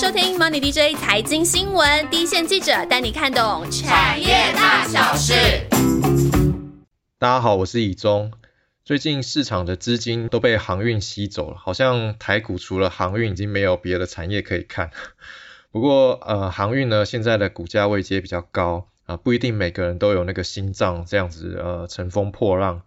收听 Money DJ 财经新闻，第一线记者带你看懂产业大小事。大家好，我是以中。最近市场的资金都被航运吸走了，好像台股除了航运已经没有别的产业可以看。不过呃，航运呢现在的股价位阶比较高啊，不一定每个人都有那个心脏这样子呃乘风破浪。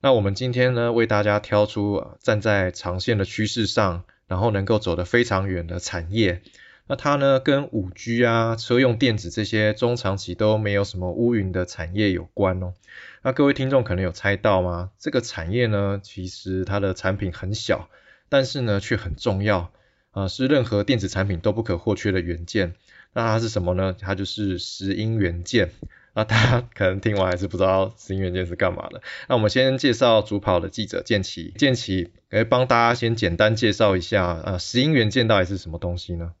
那我们今天呢为大家挑出站在长线的趋势上。然后能够走得非常远的产业，那它呢跟五 G 啊、车用电子这些中长期都没有什么乌云的产业有关哦。那各位听众可能有猜到吗？这个产业呢，其实它的产品很小，但是呢却很重要啊，是任何电子产品都不可或缺的元件。那它是什么呢？它就是石英元件。那大家可能听完还是不知道石英元件是干嘛的。那我们先介绍主跑的记者建奇，建奇可以帮大家先简单介绍一下，呃，石英元件到底是什么东西呢？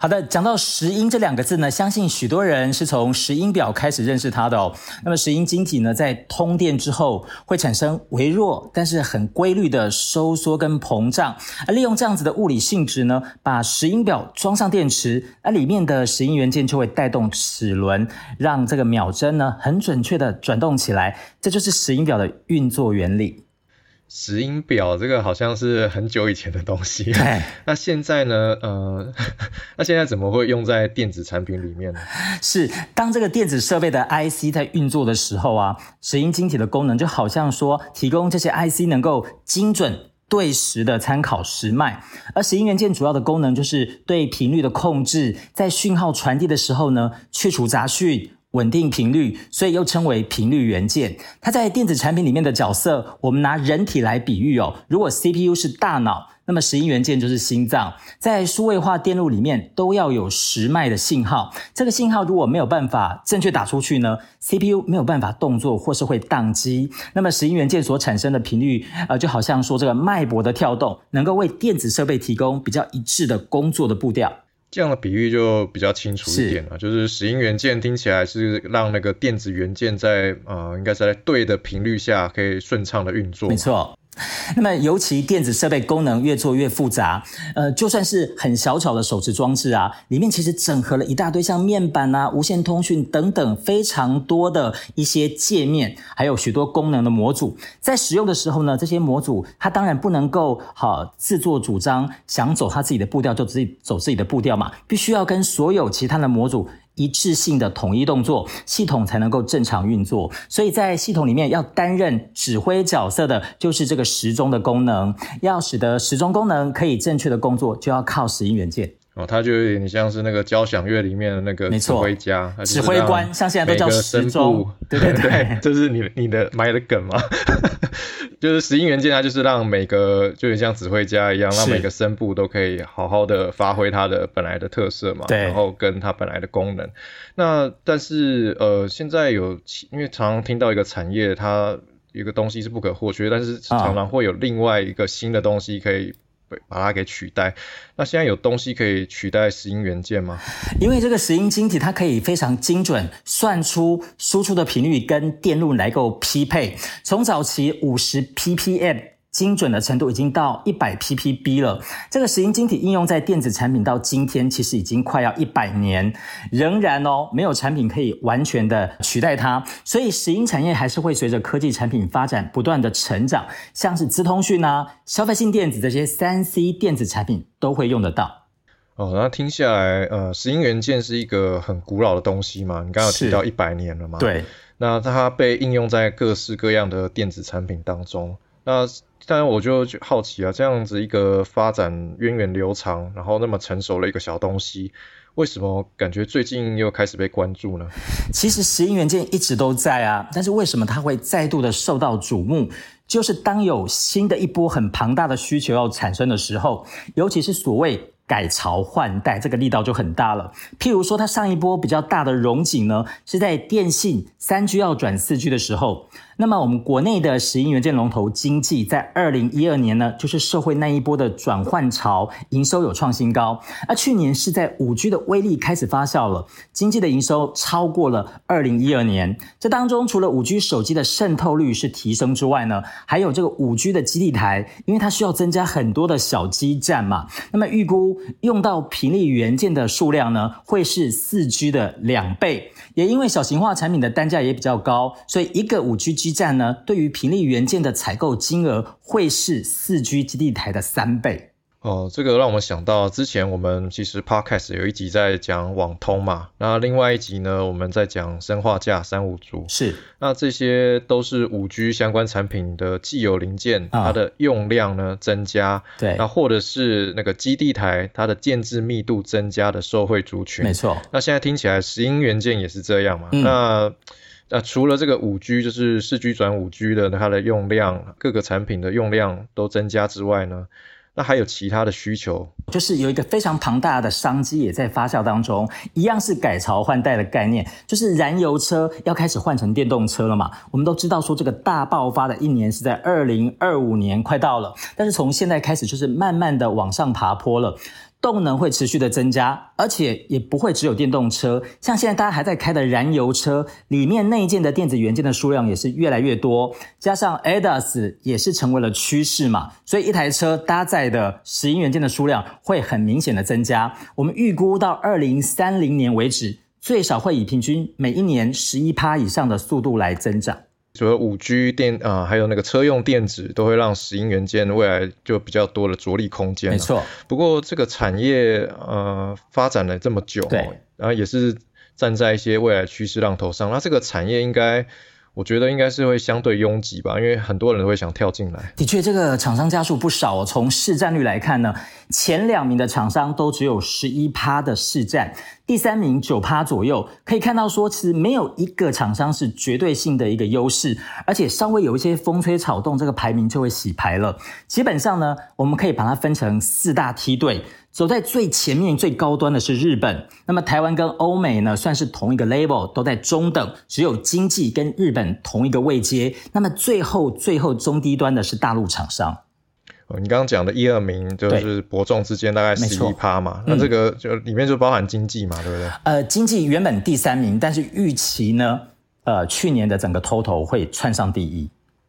好的，讲到石英这两个字呢，相信许多人是从石英表开始认识它的哦。那么石英晶体呢，在通电之后会产生微弱但是很规律的收缩跟膨胀，而利用这样子的物理性质呢，把石英表装上电池，而里面的石英元件就会带动齿轮，让这个秒针呢很准确的转动起来，这就是石英表的运作原理。石英表这个好像是很久以前的东西，那现在呢？呃，那现在怎么会用在电子产品里面呢？是当这个电子设备的 IC 在运作的时候啊，石英晶体的功能就好像说提供这些 IC 能够精准对时的参考时脉，而石英元件主要的功能就是对频率的控制，在讯号传递的时候呢，去除杂讯。稳定频率，所以又称为频率元件。它在电子产品里面的角色，我们拿人体来比喻哦。如果 CPU 是大脑，那么石英元件就是心脏。在数位化电路里面，都要有时脉的信号。这个信号如果没有办法正确打出去呢，CPU 没有办法动作，或是会宕机。那么石英元件所产生的频率，呃，就好像说这个脉搏的跳动，能够为电子设备提供比较一致的工作的步调。这样的比喻就比较清楚一点了，就是石英元件听起来是让那个电子元件在呃，应该是在对的频率下可以顺畅的运作。没错。那么，尤其电子设备功能越做越复杂，呃，就算是很小巧的手持装置啊，里面其实整合了一大堆像面板啊、无线通讯等等非常多的一些界面，还有许多功能的模组。在使用的时候呢，这些模组它当然不能够好自作主张，想走它自己的步调就自己走自己的步调嘛，必须要跟所有其他的模组。一致性的统一动作，系统才能够正常运作。所以在系统里面要担任指挥角色的，就是这个时钟的功能。要使得时钟功能可以正确的工作，就要靠石英元件。哦，它就有点像是那个交响乐里面的那个指挥家、指挥官，像现在都叫时钟。对对对，这是你你的埋的梗吗？就是石英元件，它就是让每个就像指挥家一样，让每个声部都可以好好的发挥它的本来的特色嘛，然后跟它本来的功能。那但是呃，现在有因为常常听到一个产业，它一个东西是不可或缺，但是常常会有另外一个新的东西可以。把它给取代。那现在有东西可以取代石英元件吗？因为这个石英晶体，它可以非常精准算出输出的频率跟电路来够匹配。从早期五十 ppm。精准的程度已经到一百 ppb 了。这个石英晶体应用在电子产品到今天，其实已经快要一百年，仍然哦，没有产品可以完全的取代它。所以石英产业还是会随着科技产品发展不断的成长，像是资通讯啊、消费性电子这些三 C 电子产品都会用得到。哦，那听下来，呃，石英元件是一个很古老的东西嘛？你刚刚提到一百年了嘛？对。那它被应用在各式各样的电子产品当中。那当然，我就好奇啊，这样子一个发展源远流长，然后那么成熟的一个小东西，为什么感觉最近又开始被关注呢？其实石英元件一直都在啊，但是为什么它会再度的受到瞩目？就是当有新的一波很庞大的需求要产生的时候，尤其是所谓。改朝换代，这个力道就很大了。譬如说，它上一波比较大的融景呢，是在电信三 G 要转四 G 的时候，那么我们国内的石英元件龙头经济，在二零一二年呢，就是社会那一波的转换潮，营收有创新高。而去年是在五 G 的威力开始发酵了，经济的营收超过了二零一二年。这当中除了五 G 手机的渗透率是提升之外呢，还有这个五 G 的基地台，因为它需要增加很多的小基站嘛。那么预估用到频率元件的数量呢，会是四 G 的两倍。也因为小型化产品的单价也比较高，所以一个五 G 基站呢，对于频率元件的采购金额会是四 G 基地台的三倍。哦，这个让我们想到之前我们其实 podcast 有一集在讲网通嘛，那另外一集呢，我们在讲生化架三五族，是，那这些都是五 G 相关产品的既有零件，它的用量呢增加，对，那或者是那个基地台它的建制密度增加的受惠族群，没错。那现在听起来石英元件也是这样嘛？那那除了这个五 G 就是四 G 转五 G 的它的用量，各个产品的用量都增加之外呢？那还有其他的需求，就是有一个非常庞大的商机也在发酵当中，一样是改朝换代的概念，就是燃油车要开始换成电动车了嘛。我们都知道说这个大爆发的一年是在二零二五年快到了，但是从现在开始就是慢慢的往上爬坡了。动能会持续的增加，而且也不会只有电动车，像现在大家还在开的燃油车，里面内建的电子元件的数量也是越来越多，加上 ADAS 也是成为了趋势嘛，所以一台车搭载的石英元件的数量会很明显的增加。我们预估到二零三零年为止，最少会以平均每一年十一趴以上的速度来增长。除了五 G 电啊，还有那个车用电子，都会让石英元件未来就比较多的着力空间。没错。不过这个产业呃发展了这么久，对，然后也是站在一些未来趋势浪头上，那这个产业应该。我觉得应该是会相对拥挤吧，因为很多人都会想跳进来。的确，这个厂商家数不少。从市占率来看呢，前两名的厂商都只有十一趴的市占，第三名九趴左右。可以看到说，其实没有一个厂商是绝对性的一个优势，而且稍微有一些风吹草动，这个排名就会洗牌了。基本上呢，我们可以把它分成四大梯队。走在最前面、最高端的是日本，那么台湾跟欧美呢，算是同一个 level，都在中等，只有经济跟日本同一个位阶。那么最后、最后中低端的是大陆厂商。哦，你刚刚讲的一二名就是伯仲之间大概十一趴嘛，那这个就里面就包含经济嘛，对不对？呃，经济原本第三名，但是预期呢，呃，去年的整个 total 会窜上第一。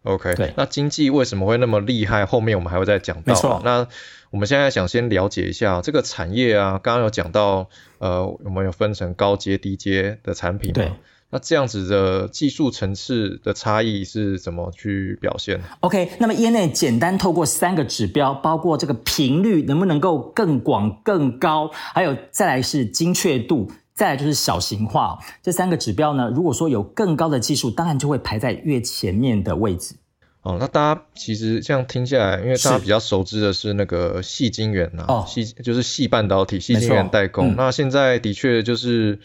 OK，对，那经济为什么会那么厉害？后面我们还会再讲到。没错，那。我们现在想先了解一下这个产业啊，刚刚有讲到，呃，我们有分成高阶、低阶的产品。对。那这样子的技术层次的差异是怎么去表现？OK，那么业内简单透过三个指标，包括这个频率能不能够更广更高，还有再来是精确度，再来就是小型化。这三个指标呢，如果说有更高的技术，当然就会排在越前面的位置。哦，那大家其实这样听下来，因为大家比较熟知的是那个细晶圆呐，细就是细半导体、细晶圆代工。那现在的确就是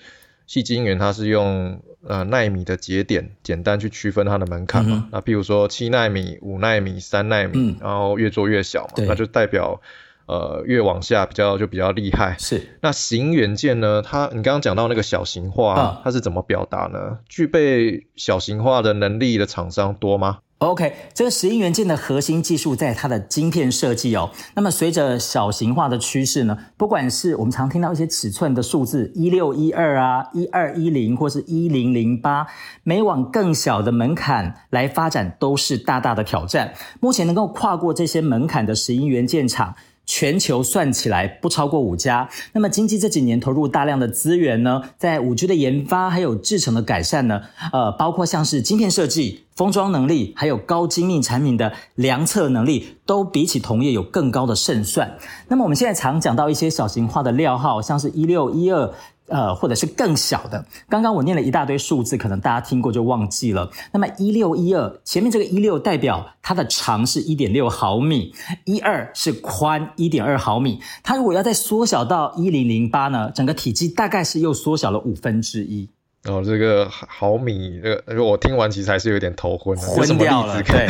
细晶圆，它是用呃纳米的节点，简单去区分它的门槛嘛。那譬如说七纳米、五纳米、三纳米，然后越做越小嘛，那就代表呃越往下比较就比较厉害。是。那型元件呢？它你刚刚讲到那个小型化，它是怎么表达呢？具备小型化的能力的厂商多吗？OK，这个石英元件的核心技术在它的晶片设计哦。那么随着小型化的趋势呢，不管是我们常听到一些尺寸的数字，一六一二啊，一二一零或是一零零八，每往更小的门槛来发展，都是大大的挑战。目前能够跨过这些门槛的石英元件厂。全球算起来不超过五家。那么，经济这几年投入大量的资源呢，在五 G 的研发还有制程的改善呢，呃，包括像是晶片设计、封装能力，还有高精密产品的量测能力，都比起同业有更高的胜算。那么，我们现在常讲到一些小型化的料号，像是一六一二。呃，或者是更小的。刚刚我念了一大堆数字，可能大家听过就忘记了。那么一六一二前面这个一六代表它的长是一点六毫米，一二是宽一点二毫米。它如果要再缩小到一零零八呢，整个体积大概是又缩小了五分之一。哦，这个毫米，这个我听完其实还是有点头昏。昏掉了。对，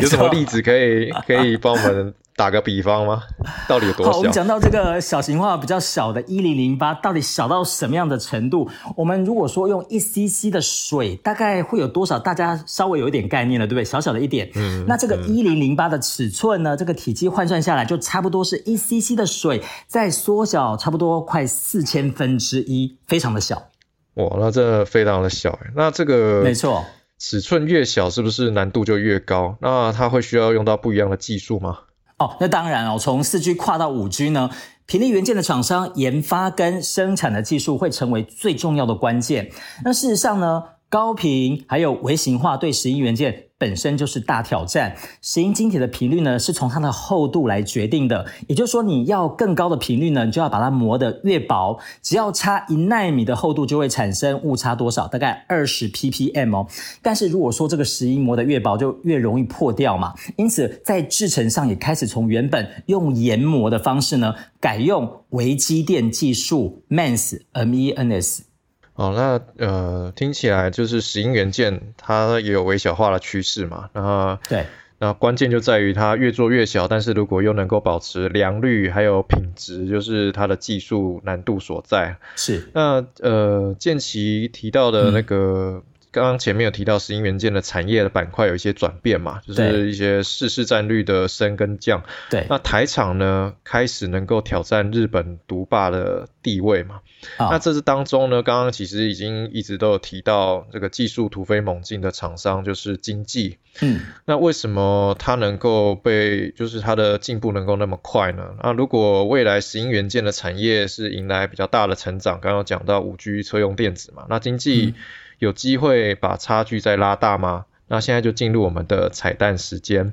有什么例子可以 可以帮我们打个比方吗？到底有多小？好，我们讲到这个小型化比较小的一零零八，到底小到什么样的程度？我们如果说用一 cc 的水，大概会有多少？大家稍微有一点概念了，对不对？小小的一点。嗯。那这个一零零八的尺寸呢？这个体积换算下来，就差不多是一 cc 的水再缩小差不多快四千分之一，非常的小。哇，那这非常的小那这个没错，尺寸越小，是不是难度就越高？那它会需要用到不一样的技术吗？哦，那当然哦，从四 G 跨到五 G 呢，频率元件的厂商研发跟生产的技术会成为最重要的关键。那事实上呢，高频还有微型化对石英元件。本身就是大挑战。石英晶体的频率呢，是从它的厚度来决定的。也就是说，你要更高的频率呢，就要把它磨得越薄。只要差一纳米的厚度，就会产生误差多少？大概二十 ppm 哦。但是如果说这个石英磨得越薄，就越容易破掉嘛。因此，在制程上也开始从原本用研磨的方式呢，改用微机电技术 MENS M E N S。哦，那呃，听起来就是石英元件它也有微小化的趋势嘛。那对，那关键就在于它越做越小，但是如果又能够保持良率还有品质，就是它的技术难度所在。是。那呃，建奇提到的那个。刚刚前面有提到石英元件的产业的板块有一些转变嘛，就是一些市市占率的升跟降。对，那台厂呢开始能够挑战日本独霸的地位嘛？那这是当中呢，刚刚其实已经一直都有提到这个技术突飞猛进的厂商就是经济。嗯，那为什么它能够被，就是它的进步能够那么快呢？那如果未来石英元件的产业是迎来比较大的成长，刚刚讲到五 G 车用电子嘛，那经济。有机会把差距再拉大吗？那现在就进入我们的彩蛋时间。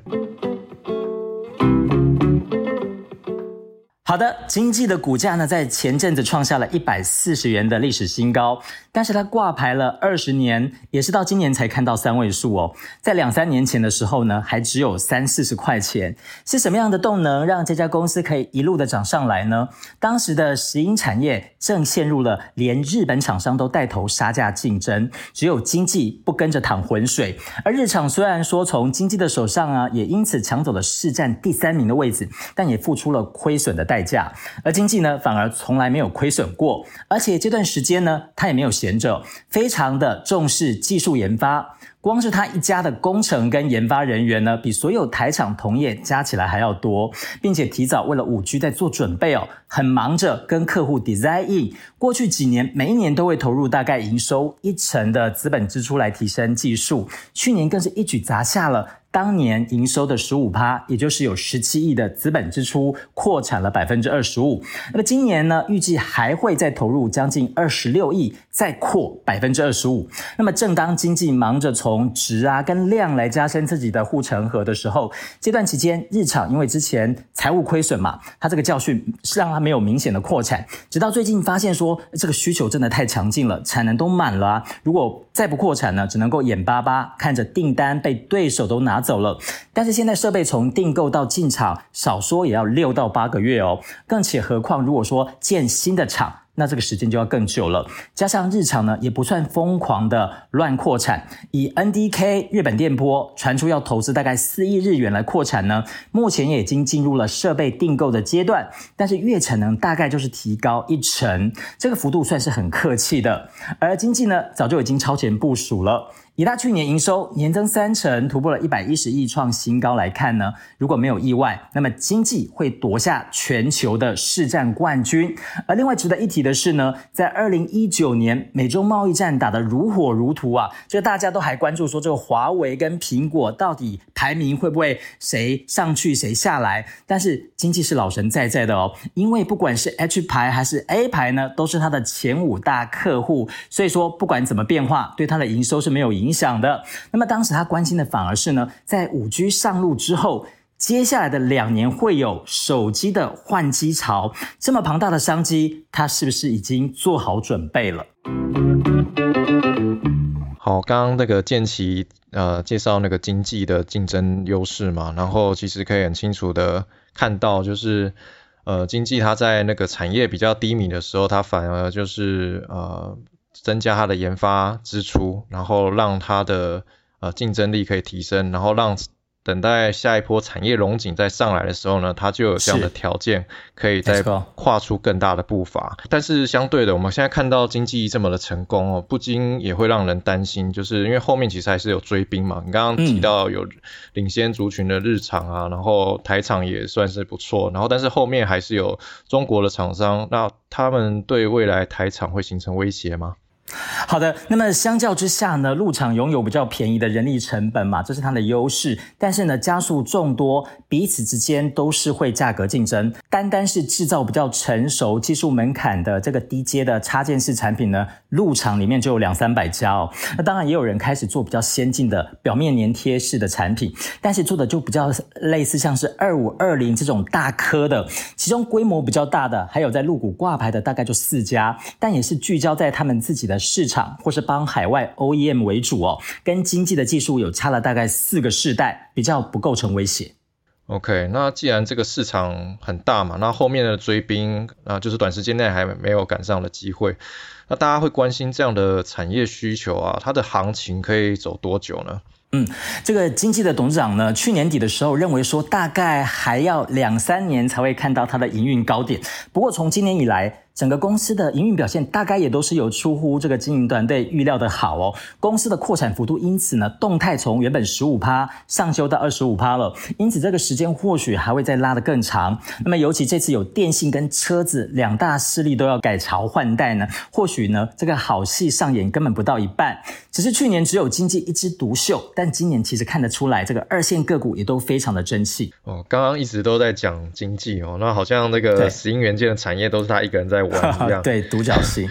好的，经济的股价呢，在前阵子创下了一百四十元的历史新高，但是它挂牌了二十年，也是到今年才看到三位数哦。在两三年前的时候呢，还只有三四十块钱。是什么样的动能让这家公司可以一路的涨上来呢？当时的石英产业正陷入了连日本厂商都带头杀价竞争，只有经济不跟着淌浑水。而日厂虽然说从经济的手上啊，也因此抢走了市占第三名的位置，但也付出了亏损的代。价，而经济呢，反而从来没有亏损过，而且这段时间呢，他也没有闲着，非常的重视技术研发。光是他一家的工程跟研发人员呢，比所有台厂同业加起来还要多，并且提早为了五 G 在做准备哦，很忙着跟客户 design。过去几年，每一年都会投入大概营收一成的资本支出来提升技术，去年更是一举砸下了。当年营收的十五趴，也就是有十七亿的资本支出，扩产了百分之二十五。那么今年呢，预计还会再投入将近二十六亿，再扩百分之二十五。那么正当经济忙着从值啊跟量来加深自己的护城河的时候，这段期间日厂因为之前财务亏损嘛，它这个教训是让它没有明显的扩产，直到最近发现说这个需求真的太强劲了，产能都满了啊，如果再不扩产呢，只能够眼巴巴看着订单被对手都拿。走了，但是现在设备从订购到进场，少说也要六到八个月哦。更且何况，如果说建新的厂，那这个时间就要更久了。加上日厂呢，也不算疯狂的乱扩产。以 NDK 日本电波传出要投资大概四亿日元来扩产呢，目前也已经进入了设备订购的阶段，但是月产能大概就是提高一成，这个幅度算是很客气的。而经济呢，早就已经超前部署了。以它去年营收年增三成，突破了一百一十亿创新高来看呢，如果没有意外，那么经济会夺下全球的市占冠军。而另外值得一提的是呢，在二零一九年美中贸易战打得如火如荼啊，就大家都还关注说这个华为跟苹果到底排名会不会谁上去谁下来？但是经济是老神在在的哦，因为不管是 H 牌还是 A 牌呢，都是它的前五大客户，所以说不管怎么变化，对它的营收是没有影。影响的。那么当时他关心的反而是呢，在五 G 上路之后，接下来的两年会有手机的换机潮，这么庞大的商机，他是不是已经做好准备了？好，刚刚那个建奇呃介绍那个经济的竞争优势嘛，然后其实可以很清楚的看到，就是呃经济它在那个产业比较低迷的时候，它反而就是呃。增加它的研发支出，然后让它的呃竞争力可以提升，然后让等待下一波产业龙井再上来的时候呢，它就有这样的条件，可以再跨出更大的步伐。但是相对的，我们现在看到经济这么的成功哦，不禁也会让人担心，就是因为后面其实还是有追兵嘛。你刚刚提到有领先族群的日常啊，然后台厂也算是不错，然后但是后面还是有中国的厂商，那他们对未来台厂会形成威胁吗？好的，那么相较之下呢，入场拥有比较便宜的人力成本嘛，这是它的优势。但是呢，加速众多，彼此之间都是会价格竞争。单单是制造比较成熟、技术门槛的这个低阶的插件式产品呢，入场里面就有两三百家哦。那当然也有人开始做比较先进的表面粘贴式的产品，但是做的就比较类似像是二五二零这种大颗的。其中规模比较大的，还有在入股挂牌的，大概就四家，但也是聚焦在他们自己的。市场或是帮海外 OEM 为主哦，跟经济的技术有差了大概四个世代，比较不构成威胁。OK，那既然这个市场很大嘛，那后面的追兵啊，就是短时间内还没有赶上的机会，那大家会关心这样的产业需求啊，它的行情可以走多久呢？嗯，这个经济的董事长呢，去年底的时候认为说，大概还要两三年才会看到它的营运高点。不过从今年以来，整个公司的营运表现大概也都是有出乎这个经营团队预料的好哦。公司的扩产幅度因此呢，动态从原本十五趴上修到二十五趴了。因此这个时间或许还会再拉得更长。那么尤其这次有电信跟车子两大势力都要改朝换代呢，或许呢这个好戏上演根本不到一半。只是去年只有经济一枝独秀，但今年其实看得出来，这个二线个股也都非常的争气哦。刚刚一直都在讲经济哦，那好像那个石英元件的产业都是他一个人在。玩一样，对独角戏。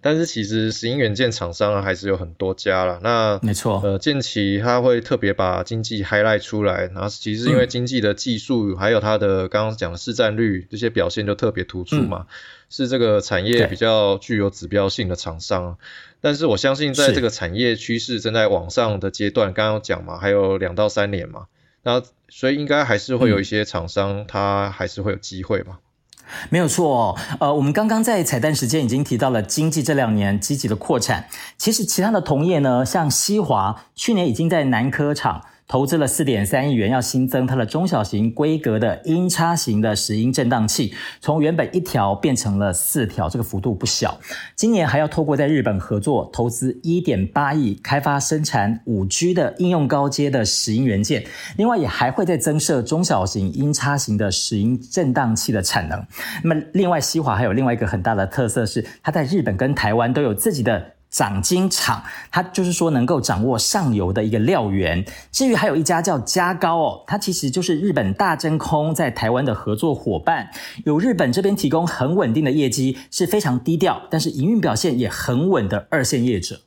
但是其实石英元件厂商还是有很多家了。那没错，呃，建奇他会特别把经济 highlight 出来，然后其实因为经济的技术还有它的刚刚讲的市占率这些表现就特别突出嘛，是这个产业比较具有指标性的厂商。但是我相信在这个产业趋势正在往上的阶段，刚刚讲嘛，还有两到三年嘛，那所以应该还是会有一些厂商，它还是会有机会嘛。没有错哦，呃，我们刚刚在彩蛋时间已经提到了经济这两年积极的扩产，其实其他的同业呢，像西华去年已经在南科厂。投资了四点三亿元，要新增它的中小型规格的音差型的石英振荡器，从原本一条变成了四条，这个幅度不小。今年还要透过在日本合作，投资一点八亿，开发生产五 G 的应用高阶的石英元件。另外也还会再增设中小型音差型的石英振荡器的产能。那么另外西华还有另外一个很大的特色是，它在日本跟台湾都有自己的。掌金厂，它就是说能够掌握上游的一个料源。至于还有一家叫嘉高哦，它其实就是日本大真空在台湾的合作伙伴，有日本这边提供很稳定的业绩，是非常低调，但是营运表现也很稳的二线业者。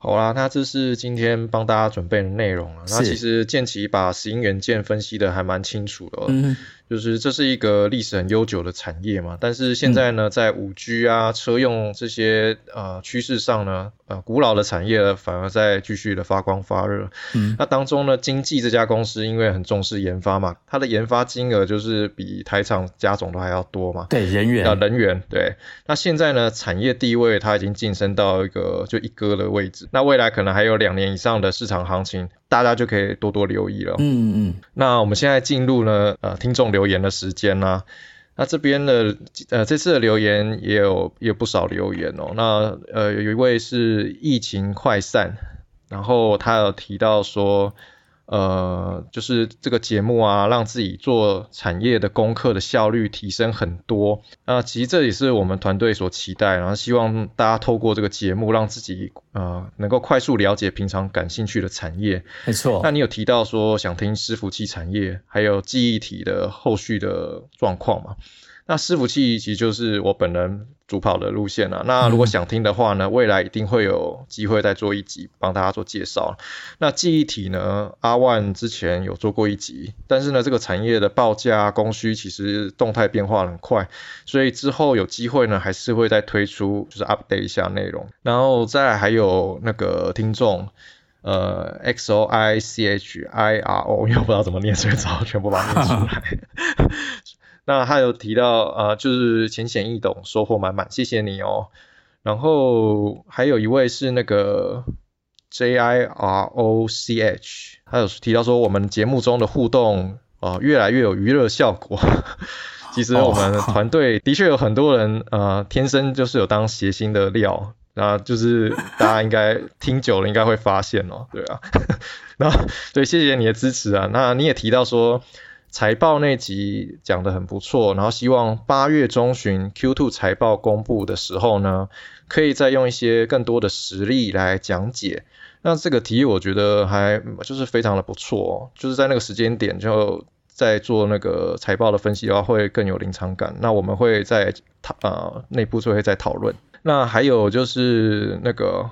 好啦，那这是今天帮大家准备的内容了。那其实建奇把石英元件分析的还蛮清楚的。嗯。就是这是一个历史很悠久的产业嘛，但是现在呢，在五 G 啊、车用这些呃趋势上呢，呃，古老的产业反而在继续的发光发热。嗯，那当中呢，经济这家公司因为很重视研发嘛，它的研发金额就是比台厂加总都还要多嘛。对，人员啊，人员对。那现在呢，产业地位它已经晋升到一个就一哥的位置，那未来可能还有两年以上的市场行情。大家就可以多多留意了。嗯嗯。那我们现在进入呢，呃，听众留言的时间啦。那这边的，呃，这次的留言也有也有不少留言哦。那呃，有一位是疫情快散，然后他有提到说。呃，就是这个节目啊，让自己做产业的功课的效率提升很多。那其实这也是我们团队所期待，然后希望大家透过这个节目，让自己呃能够快速了解平常感兴趣的产业。没错。那你有提到说想听伺服器产业，还有记忆体的后续的状况吗？那伺服器其实就是我本人主跑的路线了。那如果想听的话呢，未来一定会有机会再做一集帮大家做介绍。那记忆体呢，阿万之前有做过一集，但是呢，这个产业的报价供需其实动态变化很快，所以之后有机会呢，还是会再推出，就是 update 一下内容。然后再还有那个听众，呃，X O I C H I R O，因为我不知道怎么念，所以只好全部把它念出来。那他有提到，呃，就是浅显易懂，收获满满，谢谢你哦。然后还有一位是那个 J I R O C H，他有提到说我们节目中的互动呃越来越有娱乐效果。其实我们团队的确有很多人呃天生就是有当谐星的料，那就是大家应该听久了应该会发现哦，对啊。那对，谢谢你的支持啊。那你也提到说财报那集讲的很不错，然后希望八月中旬 Q2 财报公布的时候呢，可以再用一些更多的实例来讲解。那这个提议我觉得还就是非常的不错，就是在那个时间点就在做那个财报的分析的话，会更有临场感。那我们会在讨呃内部就会再讨论。那还有就是那个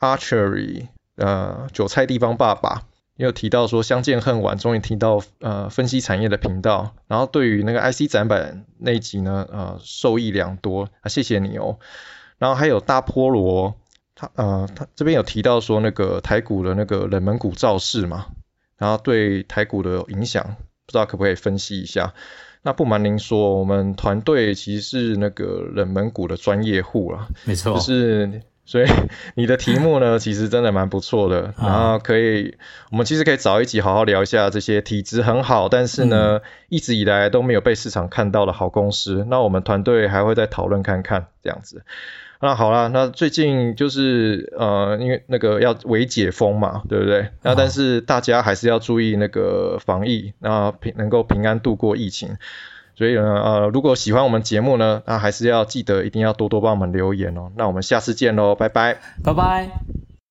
Archery。呃，韭菜地方爸爸也有提到说，相见恨晚，终于听到呃分析产业的频道，然后对于那个 IC 展板那一集呢，呃受益良多啊，谢谢你哦。然后还有大菠萝，他呃他这边有提到说那个台股的那个冷门股造势嘛，然后对台股的影响，不知道可不可以分析一下？那不瞒您说，我们团队其实是那个冷门股的专业户了，没错，就是。所以 你的题目呢，其实真的蛮不错的。然后可以，我们其实可以找一集好好聊一下这些体质很好，但是呢，一直以来都没有被市场看到的好公司。那我们团队还会再讨论看看这样子。那好啦，那最近就是呃，因为那个要微解封嘛，对不对？那但是大家还是要注意那个防疫，那平能够平安度过疫情。所以呢，呃，如果喜欢我们节目呢，那还是要记得一定要多多帮我们留言哦。那我们下次见喽，拜拜，拜拜。